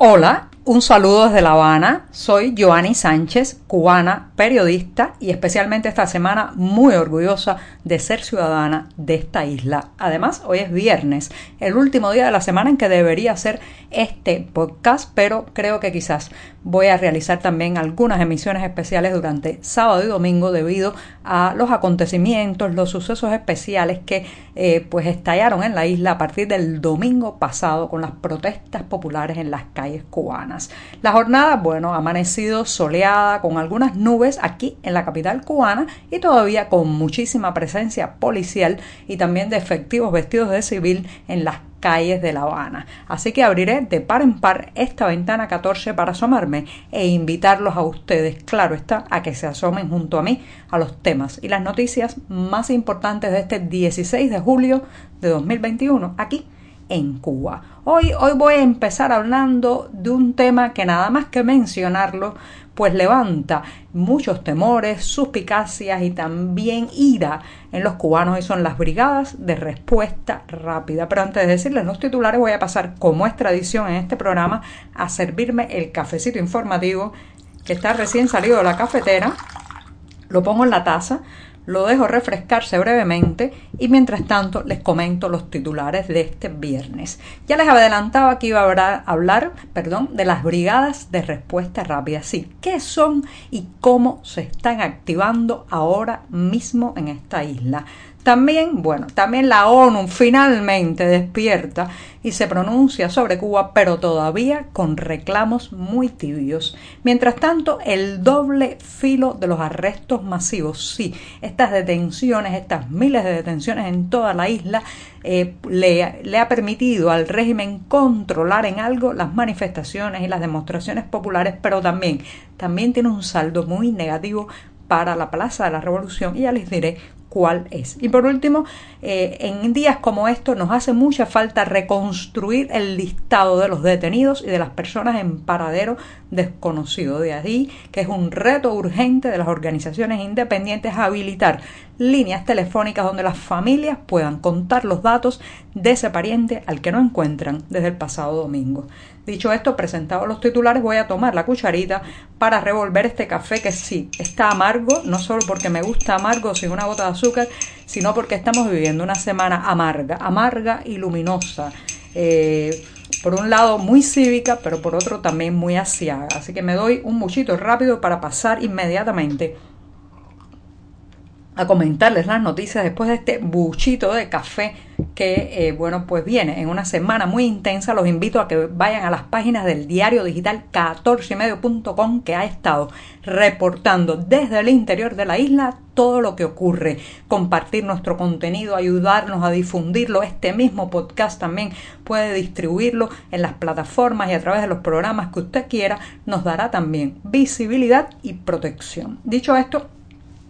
Hola, un saludo desde La Habana. Soy Joanny Sánchez, cubana, periodista y especialmente esta semana muy orgullosa de ser ciudadana de esta isla. Además, hoy es viernes, el último día de la semana en que debería ser este podcast, pero creo que quizás voy a realizar también algunas emisiones especiales durante sábado y domingo debido a los acontecimientos, los sucesos especiales que eh, pues estallaron en la isla a partir del domingo pasado con las protestas populares en las calles cubanas. La jornada, bueno, ha amanecido soleada con algunas nubes aquí en la capital cubana y todavía con muchísima presencia policial y también de efectivos vestidos de civil en las calles de La Habana. Así que abriré de par en par esta ventana 14 para asomarme e invitarlos a ustedes, claro está, a que se asomen junto a mí a los temas y las noticias más importantes de este 16 de julio de 2021 aquí en Cuba. Hoy, hoy voy a empezar hablando de un tema que nada más que mencionarlo pues levanta muchos temores, suspicacias y también ira en los cubanos y son las brigadas de respuesta rápida. Pero antes de decirles los titulares voy a pasar, como es tradición en este programa, a servirme el cafecito informativo que está recién salido de la cafetera. Lo pongo en la taza, lo dejo refrescarse brevemente y mientras tanto les comento los titulares de este viernes. Ya les adelantaba que iba a hablar, perdón, de las brigadas de respuesta rápida. Sí, ¿qué son y cómo se están activando ahora mismo en esta isla? También, bueno, también la ONU finalmente despierta y se pronuncia sobre Cuba, pero todavía con reclamos muy tibios. Mientras tanto, el doble filo de los arrestos masivos, sí, estas detenciones, estas miles de detenciones en toda la isla, eh, le, le ha permitido al régimen controlar en algo las manifestaciones y las demostraciones populares, pero también, también tiene un saldo muy negativo para la Plaza de la Revolución y ya les diré cuál es. Y por último, eh, en días como estos nos hace mucha falta reconstruir el listado de los detenidos y de las personas en paradero desconocido. De ahí que es un reto urgente de las organizaciones independientes habilitar líneas telefónicas donde las familias puedan contar los datos de ese pariente al que no encuentran desde el pasado domingo. Dicho esto, presentado los titulares, voy a tomar la cucharita para revolver este café que sí está amargo, no solo porque me gusta amargo sin una gota de azúcar, sino porque estamos viviendo una semana amarga, amarga y luminosa. Eh, por un lado muy cívica, pero por otro también muy asiaga. Así que me doy un muchito rápido para pasar inmediatamente a comentarles las noticias después de este buchito de café que, eh, bueno, pues viene en una semana muy intensa. Los invito a que vayan a las páginas del diario digital 14medio.com que ha estado reportando desde el interior de la isla todo lo que ocurre, compartir nuestro contenido, ayudarnos a difundirlo. Este mismo podcast también puede distribuirlo en las plataformas y a través de los programas que usted quiera. Nos dará también visibilidad y protección. Dicho esto,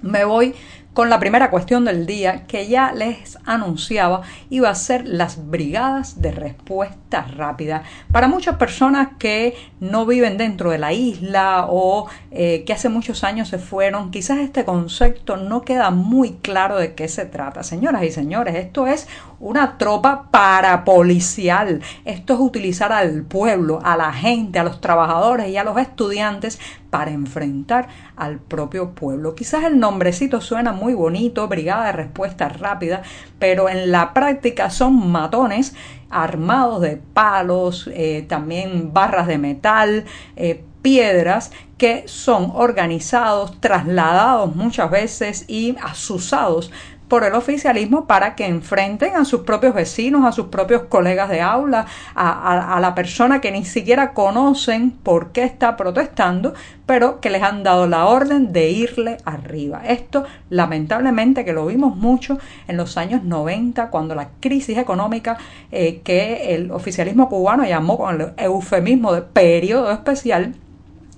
me voy con la primera cuestión del día que ya les anunciaba iba a ser las brigadas de respuesta rápida. Para muchas personas que no viven dentro de la isla o eh, que hace muchos años se fueron, quizás este concepto no queda muy claro de qué se trata. Señoras y señores, esto es una tropa parapolicial. Esto es utilizar al pueblo, a la gente, a los trabajadores y a los estudiantes para enfrentar al propio pueblo. Quizás el nombrecito suena muy bonito, Brigada de Respuesta Rápida, pero en la práctica son matones armados de palos, eh, también barras de metal, eh, piedras que son organizados, trasladados muchas veces y asusados por el oficialismo para que enfrenten a sus propios vecinos, a sus propios colegas de aula, a, la persona que ni siquiera conocen por qué está protestando, pero que les han dado la orden de irle arriba. Esto lamentablemente que lo vimos mucho en los años 90, cuando la crisis económica eh, que el oficialismo cubano llamó con el eufemismo de periodo especial,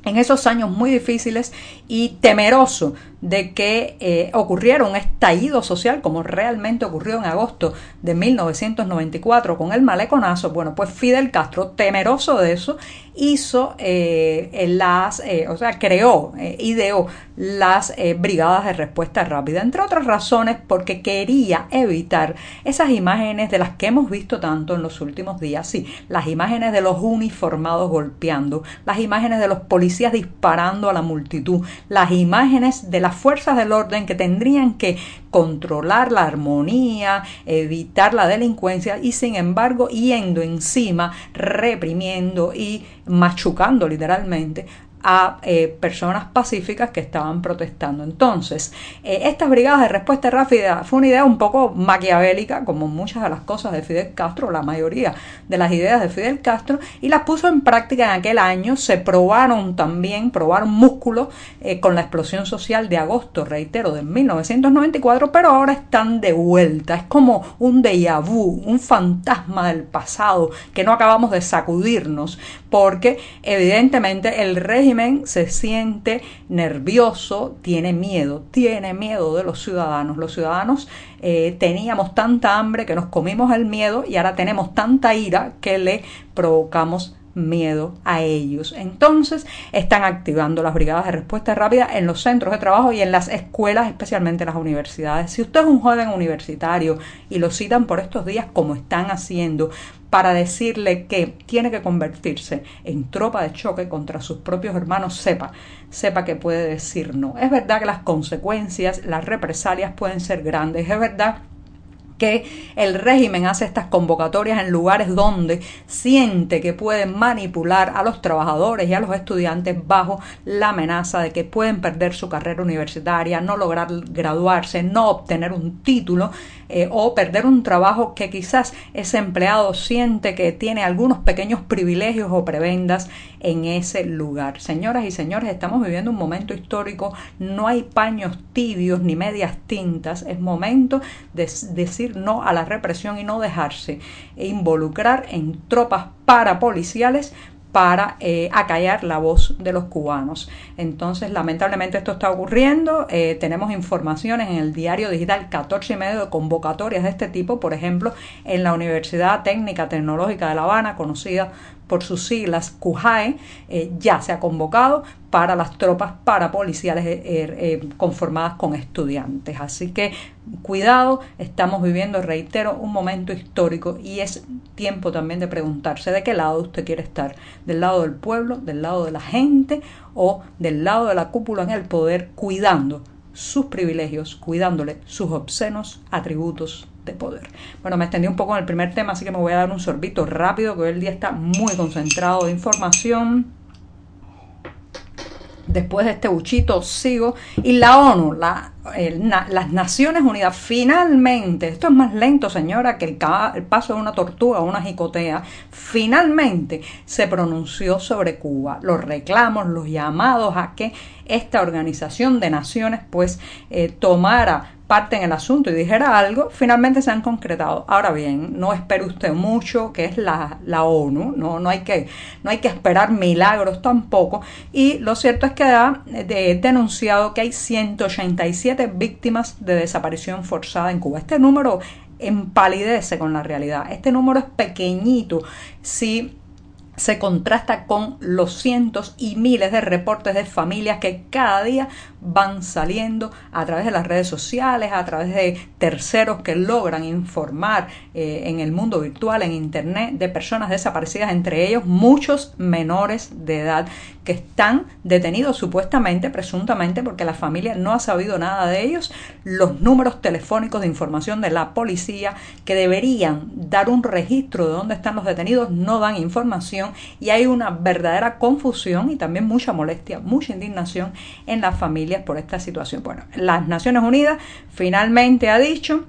en esos años muy difíciles y temeroso de que eh, ocurriera un estallido social como realmente ocurrió en agosto de 1994 con el maleconazo, bueno, pues Fidel Castro, temeroso de eso, hizo eh, las, eh, o sea, creó, ideó las brigadas de respuesta rápida, entre otras razones porque quería evitar esas imágenes de las que hemos visto tanto en los últimos días, sí, las imágenes de los uniformados golpeando, las imágenes de los policías disparando a la multitud, las imágenes de las fuerzas del orden que tendrían que controlar la armonía, evitar la delincuencia y sin embargo yendo encima, reprimiendo y machucando literalmente a eh, personas pacíficas que estaban protestando. Entonces, eh, estas brigadas de respuesta rápida fue una idea un poco maquiavélica, como muchas de las cosas de Fidel Castro, la mayoría de las ideas de Fidel Castro, y las puso en práctica en aquel año. Se probaron también, probaron músculos eh, con la explosión social de agosto, reitero, de 1994, pero ahora están de vuelta. Es como un déjà vu, un fantasma del pasado que no acabamos de sacudirnos, porque evidentemente el régimen se siente nervioso, tiene miedo, tiene miedo de los ciudadanos. Los ciudadanos eh, teníamos tanta hambre que nos comimos el miedo y ahora tenemos tanta ira que le provocamos miedo a ellos. Entonces están activando las brigadas de respuesta rápida en los centros de trabajo y en las escuelas, especialmente en las universidades. Si usted es un joven universitario y lo citan por estos días como están haciendo para decirle que tiene que convertirse en tropa de choque contra sus propios hermanos, sepa, sepa que puede decir no. Es verdad que las consecuencias, las represalias pueden ser grandes, es verdad que el régimen hace estas convocatorias en lugares donde siente que pueden manipular a los trabajadores y a los estudiantes bajo la amenaza de que pueden perder su carrera universitaria, no lograr graduarse, no obtener un título eh, o perder un trabajo que quizás ese empleado siente que tiene algunos pequeños privilegios o prebendas en ese lugar. Señoras y señores, estamos viviendo un momento histórico, no hay paños tibios ni medias tintas, es momento de decir no a la represión y no dejarse involucrar en tropas parapoliciales para eh, acallar la voz de los cubanos. Entonces, lamentablemente esto está ocurriendo. Eh, tenemos informaciones en el diario digital 14 y medio de convocatorias de este tipo, por ejemplo, en la Universidad Técnica Tecnológica de La Habana, conocida por sus siglas CUJAE, eh, ya se ha convocado para las tropas parapoliciales eh, eh, conformadas con estudiantes. Así que cuidado, estamos viviendo, reitero, un momento histórico y es tiempo también de preguntarse de qué lado usted quiere estar, del lado del pueblo, del lado de la gente o del lado de la cúpula en el poder, cuidando sus privilegios, cuidándole sus obscenos atributos de poder. Bueno, me extendí un poco en el primer tema, así que me voy a dar un sorbito rápido, que hoy el día está muy concentrado de información. Después de este buchito sigo. Y la ONU, la, las Naciones Unidas, finalmente, esto es más lento señora que el, el paso de una tortuga o una jicotea, finalmente se pronunció sobre Cuba. Los reclamos, los llamados a que esta organización de naciones pues eh, tomara parte en el asunto y dijera algo, finalmente se han concretado. Ahora bien, no espere usted mucho, que es la, la ONU, no, no, hay que, no hay que esperar milagros tampoco. Y lo cierto es que ha denunciado que hay 187 víctimas de desaparición forzada en Cuba. Este número empalidece con la realidad. Este número es pequeñito si se contrasta con los cientos y miles de reportes de familias que cada día van saliendo a través de las redes sociales, a través de terceros que logran informar eh, en el mundo virtual, en Internet, de personas desaparecidas, entre ellos muchos menores de edad que están detenidos supuestamente, presuntamente, porque la familia no ha sabido nada de ellos. Los números telefónicos de información de la policía que deberían dar un registro de dónde están los detenidos no dan información y hay una verdadera confusión y también mucha molestia, mucha indignación en las familias por esta situación. Bueno, las Naciones Unidas finalmente ha dicho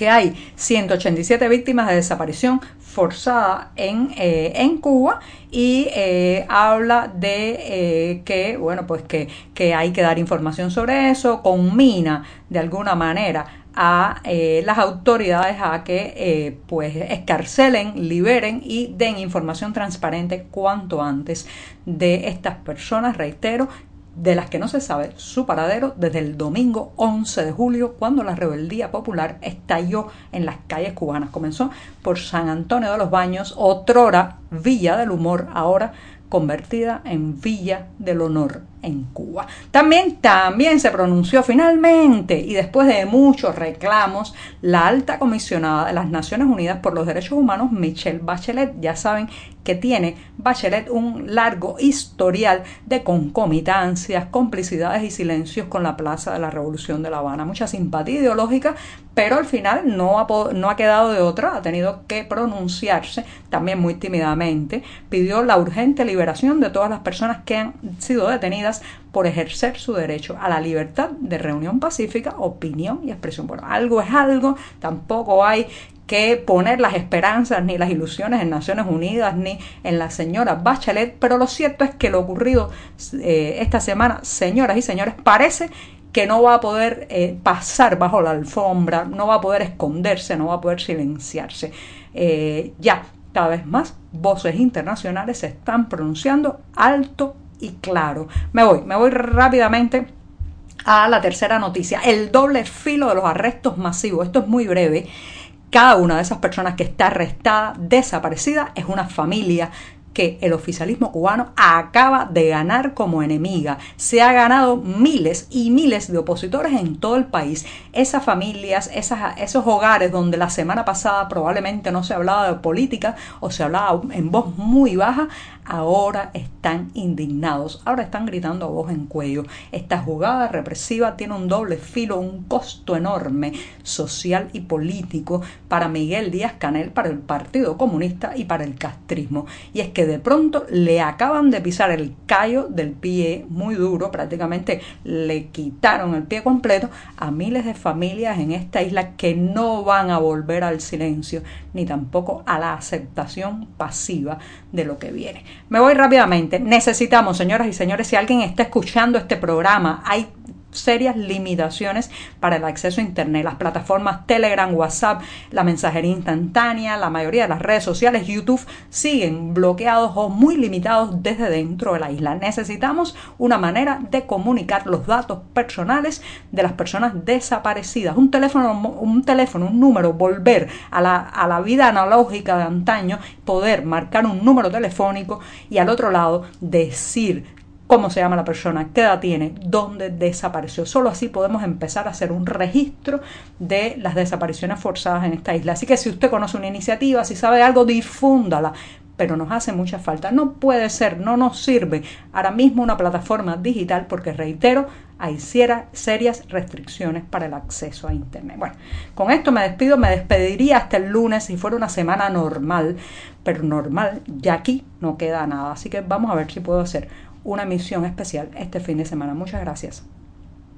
que hay 187 víctimas de desaparición forzada en, eh, en Cuba y eh, habla de eh, que bueno pues que, que, hay que dar información sobre eso conmina de alguna manera a las autoridades a que pues escarcelen, liberen y den información transparente cuanto antes de estas personas, reitero, de las que no se sabe su paradero desde el domingo 11 de julio, cuando la rebeldía popular estalló en las calles cubanas. Comenzó por San Antonio de los Baños, otrora Villa del Humor, ahora convertida en Villa del Honor en Cuba. También, también se pronunció finalmente y después de muchos reclamos la alta comisionada de las Naciones Unidas por los Derechos Humanos, Michelle Bachelet. Ya saben que tiene Bachelet un largo historial de concomitancias, complicidades y silencios con la Plaza de la Revolución de La Habana. Mucha simpatía ideológica, pero al final no ha, no ha quedado de otra, ha tenido que pronunciarse, también muy tímidamente, pidió la urgente liberación de todas las personas que han sido detenidas por ejercer su derecho a la libertad de reunión pacífica, opinión y expresión. Bueno, algo es algo, tampoco hay que poner las esperanzas ni las ilusiones en Naciones Unidas ni en la señora Bachelet, pero lo cierto es que lo ocurrido eh, esta semana, señoras y señores, parece que no va a poder eh, pasar bajo la alfombra, no va a poder esconderse, no va a poder silenciarse. Eh, ya, cada vez más voces internacionales se están pronunciando alto y claro. Me voy, me voy rápidamente a la tercera noticia, el doble filo de los arrestos masivos. Esto es muy breve. Cada una de esas personas que está arrestada, desaparecida, es una familia que el oficialismo cubano acaba de ganar como enemiga. Se ha ganado miles y miles de opositores en todo el país. Esas familias, esos hogares donde la semana pasada probablemente no se hablaba de política o se hablaba en voz muy baja, ahora están indignados, ahora están gritando a voz en cuello. Esta jugada represiva tiene un doble filo, un costo enorme social y político para Miguel Díaz Canel, para el Partido Comunista y para el castrismo. Y es que de pronto le acaban de pisar el callo del pie muy duro, prácticamente le quitaron el pie completo a miles de familias en esta isla que no van a volver al silencio ni tampoco a la aceptación pasiva de lo que viene. Me voy rápidamente. Necesitamos, señoras y señores, si alguien está escuchando este programa, hay serias limitaciones para el acceso a Internet. Las plataformas Telegram, WhatsApp, la mensajería instantánea, la mayoría de las redes sociales, YouTube, siguen bloqueados o muy limitados desde dentro de la isla. Necesitamos una manera de comunicar los datos personales de las personas desaparecidas. Un teléfono, un, teléfono, un número, volver a la, a la vida analógica de antaño, poder marcar un número telefónico y al otro lado decir cómo se llama la persona, qué edad tiene, dónde desapareció. Solo así podemos empezar a hacer un registro de las desapariciones forzadas en esta isla. Así que si usted conoce una iniciativa, si sabe algo, difúndala pero nos hace mucha falta. No puede ser, no nos sirve ahora mismo una plataforma digital porque, reitero, hay serias restricciones para el acceso a Internet. Bueno, con esto me despido, me despediría hasta el lunes si fuera una semana normal, pero normal, ya aquí no queda nada. Así que vamos a ver si puedo hacer una emisión especial este fin de semana. Muchas gracias.